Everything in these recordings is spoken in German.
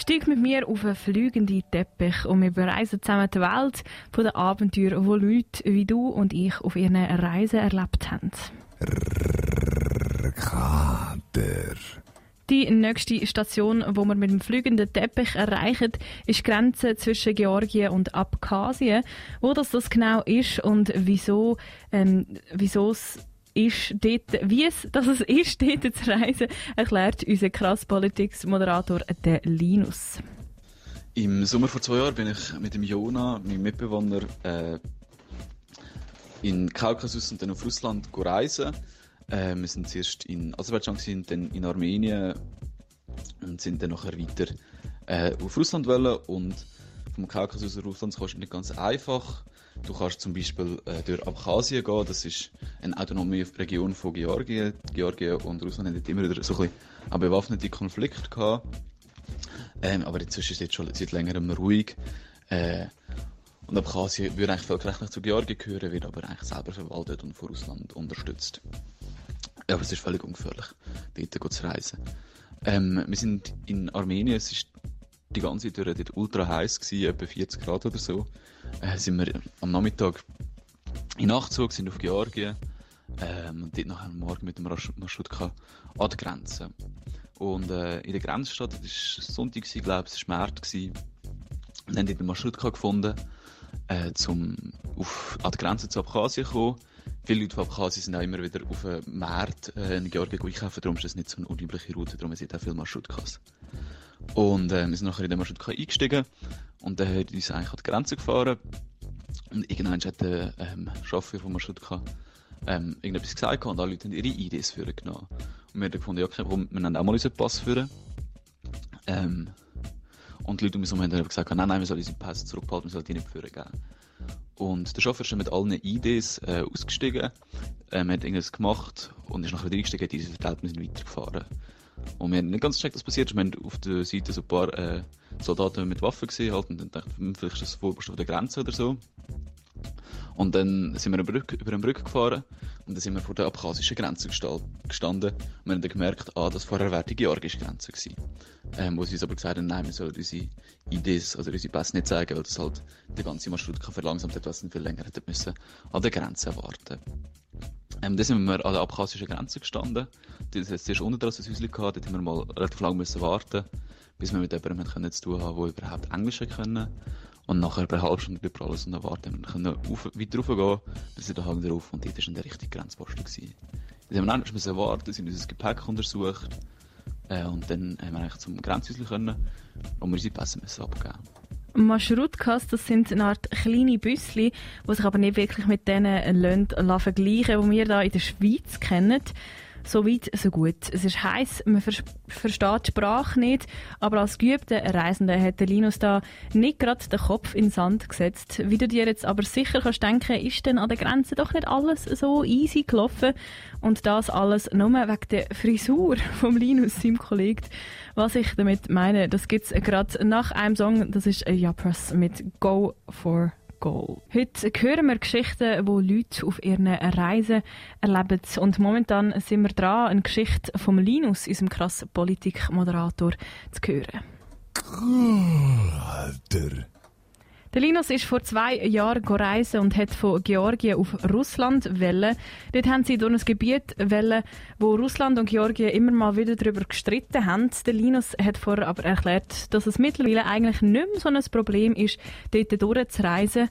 Steig mit mir auf einen fliegenden Teppich und wir bereisen zusammen die Welt von den Abenteuern, die Leute wie du und ich auf ihren Reisen erlebt haben. Kader. Die nächste Station, wo wir mit dem fliegenden Teppich erreichen, ist die Grenze zwischen Georgien und Abkhazien. Wo das, das genau ist und wieso, ähm, wieso es ist dort, wie es, dass es ist, dort zu reisen, erklärt unser krass Politics-Moderator, der Linus. Im Sommer vor zwei Jahren bin ich mit dem Jona, meinem Mitbewohner, äh, in Kaukasus und dann auf Russland reisen. Äh, wir sind zuerst in Aserbaidschan, gewesen, dann in Armenien und sind dann nachher weiter äh, auf Russland wollen. Und vom Kaukasus aus Russland kannst du nicht ganz einfach. Du kannst zum Beispiel äh, durch Abkhazien gehen, das ist eine autonome Region von Georgien. Georgien und Russland haben immer wieder so ein bisschen einen gehabt. Ähm, aber inzwischen ist es jetzt schon seit längerem ruhig. Äh, und Abkhazien würde eigentlich völkerrechtlich zu Georgien gehören, wird aber eigentlich selber verwaltet und von Russland unterstützt. Ja, aber es ist völlig ungefährlich, dort zu reisen. Ähm, wir sind in Armenien, es ist die ganze Zeit dort ultra heiß gewesen, etwa 40 Grad oder so. Äh, sind wir am Nachmittag in Nachtzug, sind auf Georgien, ähm, und dort nachher am Morgen mit dem Marschrutka an der Grenze. Und äh, in der Grenzstadt, das war Sonntag, glaube ich, es war März, und haben dort den Marschrutka gefunden, äh, auf, an der Grenze zu Abkhazien zu kommen. Viele Leute von Abkhazien sind auch immer wieder auf dem Markt äh, in Georgien einkaufen, darum ist das nicht so eine unübliche Route, darum sind auch viele Marschrutkas. Und äh, wir sind nachher in den Marschrutka eingestiegen und dann hat uns eigentlich an die Grenze gefahren. Und irgendwann hat der ähm, Chauffeur vom Marschrutka ähm, irgendetwas gesagt und alle Leute haben ihre Ideen für genommen. Und wir haben gefunden, ja, okay, warum, wir nehmen auch mal unseren Pass führen. Ähm, und die Leute um uns herum haben gesagt, nein, nein, wir sollen unseren Pass zurückbehalten, wir sollen die nicht führen geben. Und der Chauffeur ist mit allen Ideen äh, ausgestiegen, ähm, hat irgendwas gemacht und ist nachher wieder eingestiegen, hat uns vertellt, wir sind weitergefahren. Und wir haben nicht ganz gecheckt, was passiert ist. Wir haben auf der Seite so ein paar äh, Soldaten mit Waffen gesehen halt, und dann dachten wir, vielleicht ist das Vorpost auf der Grenze oder so. Und dann sind wir über, Brücke, über eine Brücke gefahren und dann sind wir vor der abkhazischen Grenze gestanden. Und wir haben dann gemerkt, ah, das vorher wäre die georgische Grenze gewesen. Ähm, wo sie uns aber gesagt haben, nein, wir sollen unsere Ideen, also unsere Pässe nicht zeigen, weil das halt der ganze Marschrut verlangsamt hat, was viel länger hätte müssen an der Grenze warten. Ähm, dann sind wir an der abkhazischen Grenze gestanden. Das hat zuerst unten dran ein Häuschen gehabt, dort haben wir mal relativ lange müssen warten, bis wir mit jemandem können zu tun haben, der überhaupt Englisch können. Und nachher bei einer halben Stunde über alles und dann warten wir können auf, weiter raufgehen, bis wir den Hang drauf und dort war der richtige Grenzposten. Gewesen. Dann haben wir endlich müssen warten, sind unser Gepäck untersucht äh, und dann haben wir eigentlich zum Grenzhäuschen können und wir unsere Pässe müssen abgeben. Maschrutkas, das sind eine Art kleine Büsschen, die sich aber nicht wirklich mit denen Ländern vergleichen, die wir hier in der Schweiz kennen. So weit, so gut. Es ist heiß, man ver versteht die Sprache nicht, aber als geübter Reisender hat der Linus da nicht gerade den Kopf in den Sand gesetzt. Wie du dir jetzt aber sicher kannst denken, ist denn an der Grenze doch nicht alles so easy gelaufen und das alles nur wegen der Frisur vom Linus, seinem Kollegen. Was ich damit meine, das gibt's gerade nach einem Song, das ist Jappers mit Go for Goal. Heute hören wir Geschichten, die Leute auf ihren Reisen erleben. Und momentan sind wir dran, eine Geschichte von Linus, unserem krassen Politikmoderator, zu hören. Alter. Der Linus ist vor zwei Jahren reisen und hat von Georgien auf Russland wählen. Dort haben sie durch ein Gebiet wählen, wo Russland und Georgien immer mal wieder darüber gestritten haben. Der Linus hat vorher aber erklärt, dass es mittlerweile eigentlich nicht mehr so ein Problem ist, dort durchzureisen.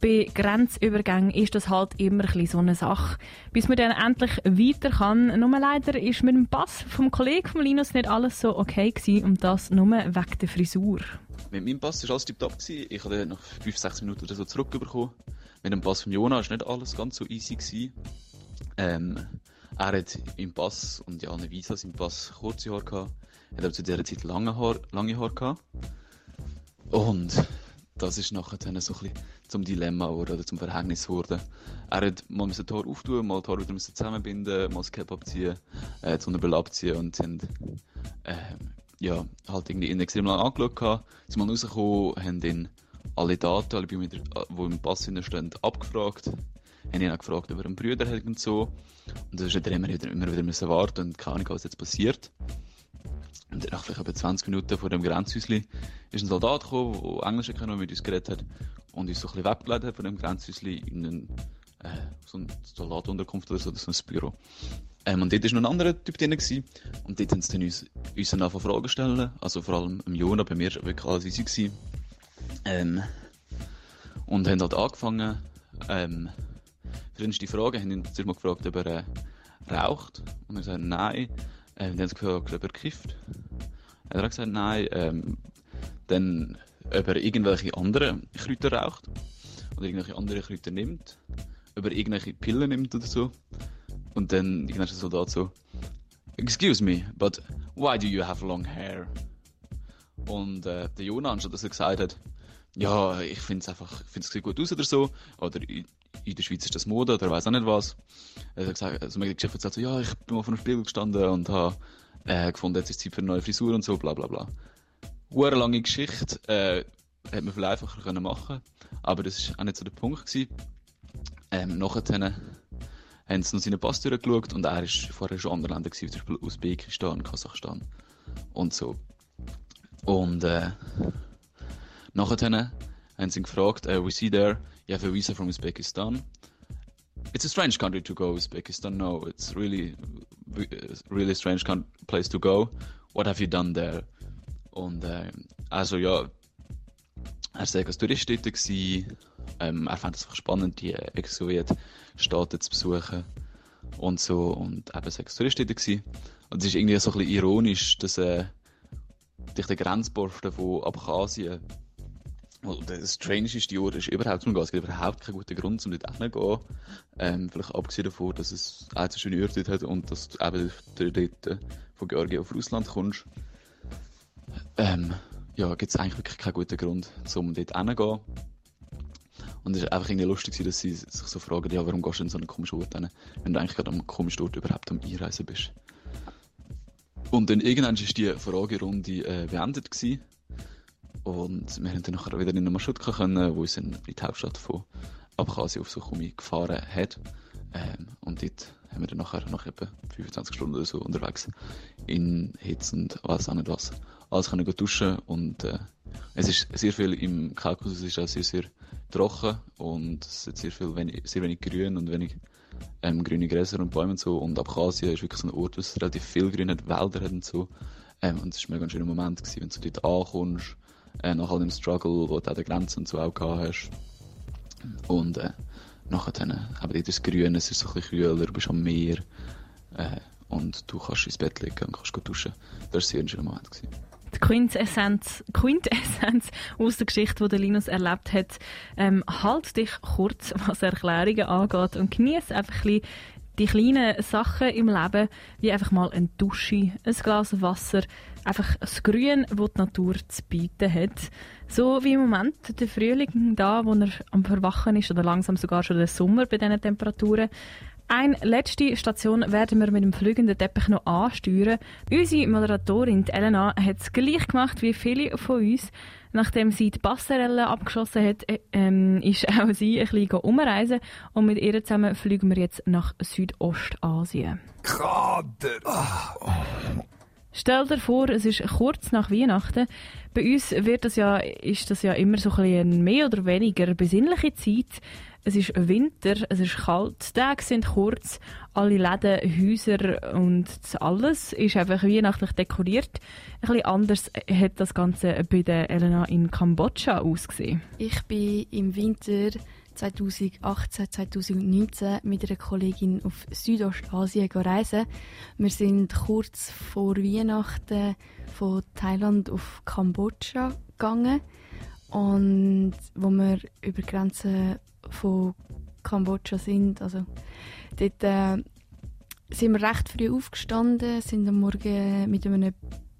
Bei Grenzübergängen ist das halt immer ein so eine Sache. Bis man dann endlich weiter kann. Nur leider ist mit dem Pass vom Kollegen von Linus nicht alles so okay gewesen und das nur wegen der Frisur. Mit meinem Pass war alles tiptop. Ich habe nach 5, 6 Minuten oder so zurückbekommen. Mit dem Pass von Jona war nicht alles ganz so easy. Gewesen. Ähm, er hat im Pass und ja, eine Visa im Pass kurze Haare gehabt. Er hat aber zu dieser Zeit lange Haare, lange Haare gehabt. Und das ist nachher dann so ein bisschen zum Dilemma oder zum Verhängnis geworden. Er hat mal das Tor auftun, mal das Tor wieder zusammenbinden, mal das Cap abziehen, äh, die Sonnenbrille abziehen und sind, äh, ja, halt irgendwie ihn extrem lange angeschaut. Sie sind mal rausgekommen, haben ihn alle Daten, alle Biometer, die im Pass stehen, abgefragt. Haben ihn auch gefragt, ob er einen Brüder hat und so. Und das ist er immer wieder, immer wieder müssen warten und keine Ahnung, was jetzt passiert. Und nach vielleicht etwa 20 Minuten vor dem Grenzhäuschen ist ein Soldat gekommen, der Englisch kann, mit uns geredet hat und uns so ein bisschen weggeleitet hat von dem Grenzhäuschen in einen, äh, so eine Soldatunterkunft oder so, so ein Büro. Ähm, und dort war noch ein anderer Typ drin. Gewesen. Und dort haben sie dann uns, uns dann Fragen stellen. Also vor allem im Jona, bei mir war wirklich alles easy. Gewesen. Ähm, und haben halt angefangen, ähm, verschiedenste Fragen, haben ihn zuerst mal gefragt, ob er äh, raucht. Und er gesagt, nein. Ähm, dann haben sie gefragt, ob er kifft. Er hat gesagt, nein. Ähm, dann, ob er irgendwelche anderen Kräuter raucht. Oder irgendwelche anderen Kräuter nimmt. Ob er irgendwelche Pillen nimmt oder so. Und dann die ganze Soldat so, Excuse me, but why do you have long hair? Und äh, der Jonah, anstatt dass er gesagt hat, ja, ich finde es einfach, ich finde es sieht gut aus oder so, oder in, der Schweiz ist das Mode oder weiß auch nicht was. Er hat gesagt, also mir die Geschichte erzählt so, ja, ich bin mal vor einem Spiegel gestanden und habe äh, gefunden, jetzt ist Zeit für eine neue Frisur und so, bla bla bla. Eine lange Geschichte, äh, hätte man viel einfacher können machen aber das ist auch nicht so der Punkt gewesen. Ähm, nachher haben sie noch seine Pass durchgeschaut und er war vorher schon in anderen Ländern, zum Beispiel Usbekistan, Kasachstan und so. Und äh, nachher haben sie ihn gefragt, uh, we see there, you have a visa from Uzbekistan. It's a strange country to go, Uzbekistan. No, it's really, really strange place to go. What have you done there? Und äh, also ja, er war als Tourist dort. Gewesen. Ähm, er fand es spannend, die Ex-Sowjet-Staaten zu besuchen und so. Und eben sechs Touristen gewesen. Und es ist irgendwie so ein bisschen ironisch, dass äh, durch den Grenzposten von Abkhazien und das strangeste Ort ist überhaupt zum Gehen. Es gibt überhaupt keinen guten Grund, um dort hinzugehen. Ähm, vielleicht abgesehen davon, dass es auch so schöne Orte hat und dass du eben dort von Georgien auf Russland kommst. Ähm, ja, gibt es eigentlich wirklich keinen guten Grund, um dort hinzugehen. Und es war einfach irgendwie lustig, dass sie sich so fragen, ja, warum gehst du in so einen komischen Ort hin, wenn du eigentlich gerade am komischen Ort überhaupt am Einreisen bist. Und dann irgendwann war die Fragerunde äh, beendet. Gewesen. Und wir haben dann wieder in eine Marschutka können, wo uns in die Hauptstadt von Abkhazien auf Suchumi gefahren hat. Ähm, und dort haben wir dann nachher nach etwa 25 Stunden oder so unterwegs in Hitze und auch nicht was alles können duschen und äh, es ist sehr viel im Kaukasus ist auch sehr, sehr trocken und es hat sehr, viel wenig, sehr wenig Grün und wenig ähm, grüne Gräser und Bäume und so und Abkhazien ist wirklich so ein Ort, wo es relativ viel Grün hat, Wälder hat und so ähm, und es war ein mega schöner Moment gewesen, wenn du dort ankommst äh, nach all dem Struggle, wo du an der Grenze und so auch gehabt hast und äh, nachher dann, aber dort ist grün, es ist so ein bisschen kühler, du bist am Meer äh, und du kannst ins Bett legen und kannst duschen. Das war sehr ein schöner Moment. Gewesen die Quintessenz, Quintessenz aus der Geschichte, die Linus erlebt hat. Ähm, halt dich kurz, was Erklärungen angeht und genieße einfach ein die kleinen Sachen im Leben, wie einfach mal eine Dusche, ein Glas Wasser, einfach das Grün, das die Natur zu bieten hat. So wie im Moment der Frühling da, wo er am Verwachen ist, oder langsam sogar schon der Sommer bei diesen Temperaturen. Eine letzte Station werden wir mit dem fliegenden Teppich noch ansteuern. Unsere Moderatorin Elena hat es gleich gemacht wie viele von uns. Nachdem sie die Passerelle abgeschossen hat, äh, ähm, ist auch sie ein bisschen umreisen und mit ihr zusammen fliegen wir jetzt nach Südostasien. Kader! Oh. Stell dir vor, es ist kurz nach Weihnachten. Bei uns wird das ja, ist das ja immer so ein bisschen mehr oder weniger besinnliche Zeit. Es ist Winter, es ist kalt, die Tage sind kurz, alle Läden, Häuser und alles ist einfach weihnachtlich dekoriert. Ein bisschen anders hat das Ganze bei der Elena in Kambodscha ausgesehen. Ich bin im Winter 2018, 2019 mit einer Kollegin auf Südostasien reisen. Wir sind kurz vor Weihnachten von Thailand auf Kambodscha gegangen. Und wo wir über die Grenze von Kambodscha sind. Also dort äh, sind wir recht früh aufgestanden, sind am Morgen mit, einem,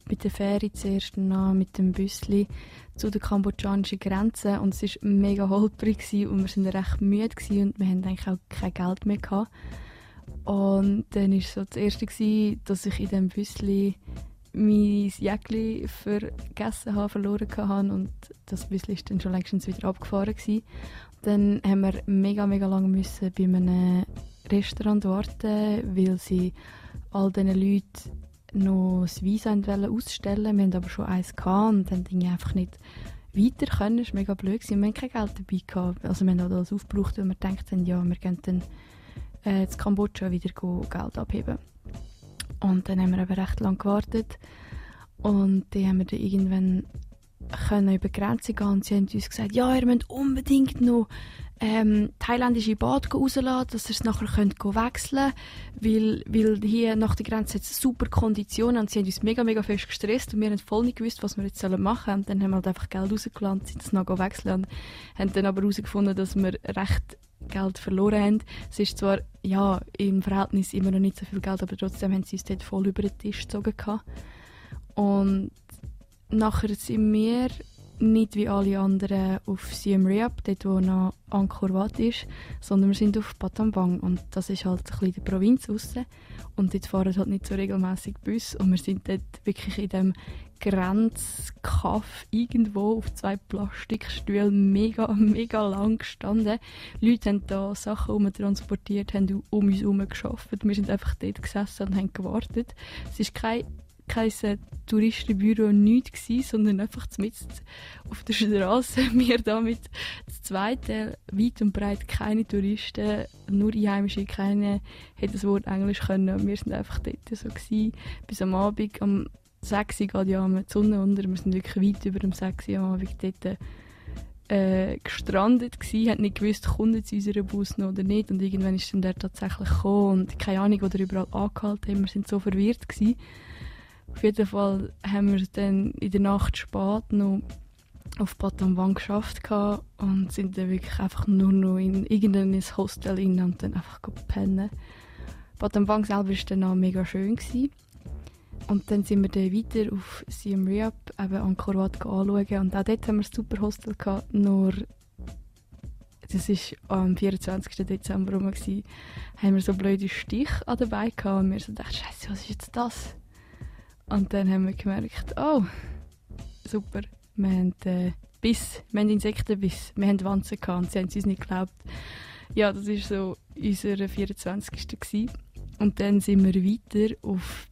mit der Fähre zuerst nach, mit dem Büssli zu der kambodschanischen Grenze und es war mega holprig und wir sind recht müde und wir hatten eigentlich auch kein Geld mehr gehabt. Und dann war so das erste, gewesen, dass ich in diesem Büssli mein Jäckli vergessen habe, verloren habe und das Büssli ist dann schon längst wieder abgefahren gewesen. Dann haben wir mega, mega lange müssen bei einem Restaurant warten, weil sie all diesen Leuten noch das Visa ausstellen Wir haben aber schon eins gehabt und dann Dinge einfach nicht weiter können. Das war mega blöd. Gewesen. Wir haben kein Geld dabei gehabt. Also wir haben alles aufgebraucht, weil wir gedacht haben, ja, wir können dann äh, in Kambodscha wieder Geld abheben. Und dann haben wir aber recht lange gewartet. Und dann haben wir dann irgendwann können über die Grenze gehen und sie haben uns gesagt, ja, ihr müsst unbedingt noch ähm, thailändische Bad rauslassen, dass ihr es nachher könnt wechseln könnt, weil, weil hier nach der Grenze hat super Konditionen und sie haben uns mega, mega fest gestresst und wir haben voll nicht gewusst, was wir jetzt machen sollen. Und dann haben wir halt einfach Geld rausgelassen, sind es noch wechseln und haben dann aber herausgefunden, dass wir recht Geld verloren haben. Es ist zwar ja, im Verhältnis immer noch nicht so viel Geld, aber trotzdem haben sie uns dort voll über den Tisch gezogen. Und nachher sind wir nicht wie alle anderen auf Siem Reap, dort wo noch Angkor Wat ist, sondern wir sind auf Battambang und das ist halt ein bisschen die Provinz raus und dort fahren halt nicht so regelmäßig Bus und wir sind dort wirklich in dem Grenzkaff irgendwo auf zwei Plastikstühlen mega, mega lang gestanden. Leute haben da Sachen umtransportiert, haben um uns herum geschafft. Wir sind einfach dort gesessen und haben gewartet. Es ist kein kein Touristenbüro, nichts gewesen, sondern einfach mit auf der Straße. Wir da mit zweiten weit und breit keine Touristen, nur Einheimische, keine hätten das Wort Englisch können. Wir sind einfach dort so gewesen, bis am Abend, am 6 Uhr geht ja die Sonne unter, wir sind wirklich weit über dem 6 Uhr am Abend dort äh, gestrandet gsi, hat nicht gewusst, kommt jetzt unser Bus noch oder nicht und irgendwann ist dann der tatsächlich gekommen und keine Ahnung, wo er überall angehalten haben, wir sind so verwirrt gewesen. Auf jeden Fall haben wir dann in der Nacht spät noch auf Batamwang geschafft und sind dann wirklich einfach nur noch in irgendein Hostel rein und dann einfach pennen. Batamwang selber war dann auch mega schön. Gewesen. Und dann sind wir dann weiter auf Siem Reap, eben Angkor Wat anschauen und auch dort haben wir ein super Hostel gehabt, nur das war am 24. Dezember rum, haben wir so blöde Stich an dabei gehabt und wir so dachten, Scheiße, was ist jetzt das? Und dann haben wir gemerkt, oh, super, wir haben äh, Biss, wir haben Insektenbiss, wir haben Wanzen gehabt und sie haben es uns nicht geglaubt. Ja, das war so unser 24. Gewesen. Und dann sind wir weiter auf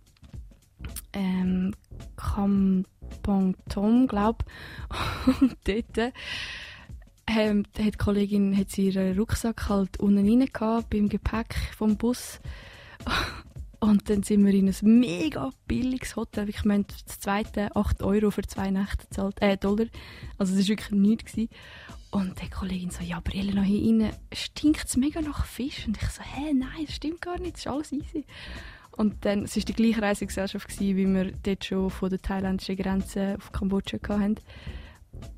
ähm, Kampong Tom, glaube ich. Und dort ähm, hat die Kollegin hat ihren Rucksack halt unten rein gehabt, beim Gepäck vom Bus. Und dann sind wir in ein mega billiges Hotel. Ich meine, das zweite 8 Euro für zwei Nächte zahlt, äh, Dollar. Also das war wirklich nichts. Gewesen. Und die Kollegin so, ja, aber Elena, hier innen stinkt es mega nach Fisch. Und ich so, hä, nein, das stimmt gar nicht, das ist alles easy. Und dann, es war die gleiche Reisegesellschaft, gewesen, wie wir dort schon von der thailändischen Grenze auf Kambodscha hatten.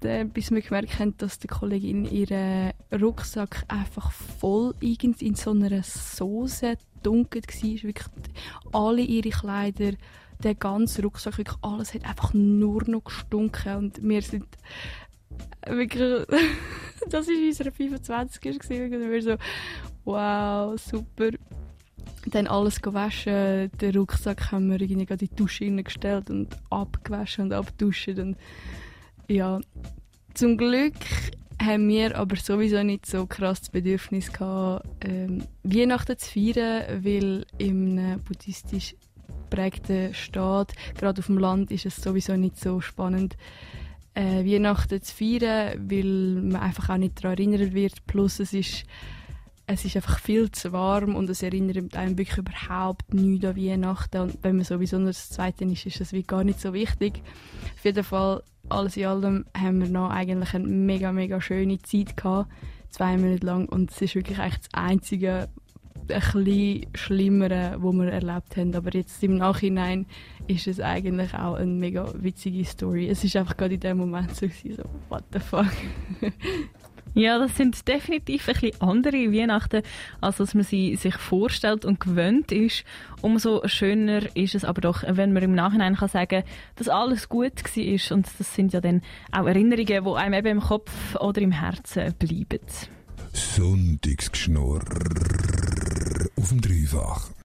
Dann, bis wir gemerkt haben, dass die Kollegin ihren Rucksack einfach voll in so einer Soße dunkel war. Wirklich alle ihre Kleider, der ganze Rucksack, wirklich alles hat einfach nur noch gestunken. Und wir sind wirklich, das war unser 25 er und wir so, wow, super. Dann alles gewaschen, den Rucksack haben wir in die Dusche gestellt und abgewaschen und abgeduschen und ja, zum Glück haben wir aber sowieso nicht so krass das Bedürfnis gehabt, ähm, Weihnachten zu feiern, weil im buddhistisch geprägten Staat, gerade auf dem Land, ist es sowieso nicht so spannend, äh, Weihnachten zu feiern, weil man einfach auch nicht daran erinnert wird. Plus es ist, es ist einfach viel zu warm und es erinnert einem wirklich überhaupt nichts an Weihnachten. Und wenn man sowieso nur das Zweite ist, ist das wie gar nicht so wichtig. Auf jeden Fall alles in allem haben wir noch eigentlich eine mega, mega schöne Zeit gehabt. Zwei Monate lang. Und es ist wirklich eigentlich das einzige, ein bisschen Schlimmere, was wir erlebt haben. Aber jetzt im Nachhinein ist es eigentlich auch eine mega witzige Story. Es ist einfach gerade in dem Moment so, so what the fuck. Ja, das sind definitiv ein bisschen andere Weihnachten, als was man sie sich vorstellt und gewöhnt ist. Umso schöner ist es aber doch, wenn man im Nachhinein kann sagen, dass alles gut war. Und das sind ja dann auch Erinnerungen, die einem eben im Kopf oder im Herzen bleiben. Sonntagsgeschnurr auf dem Dreifach.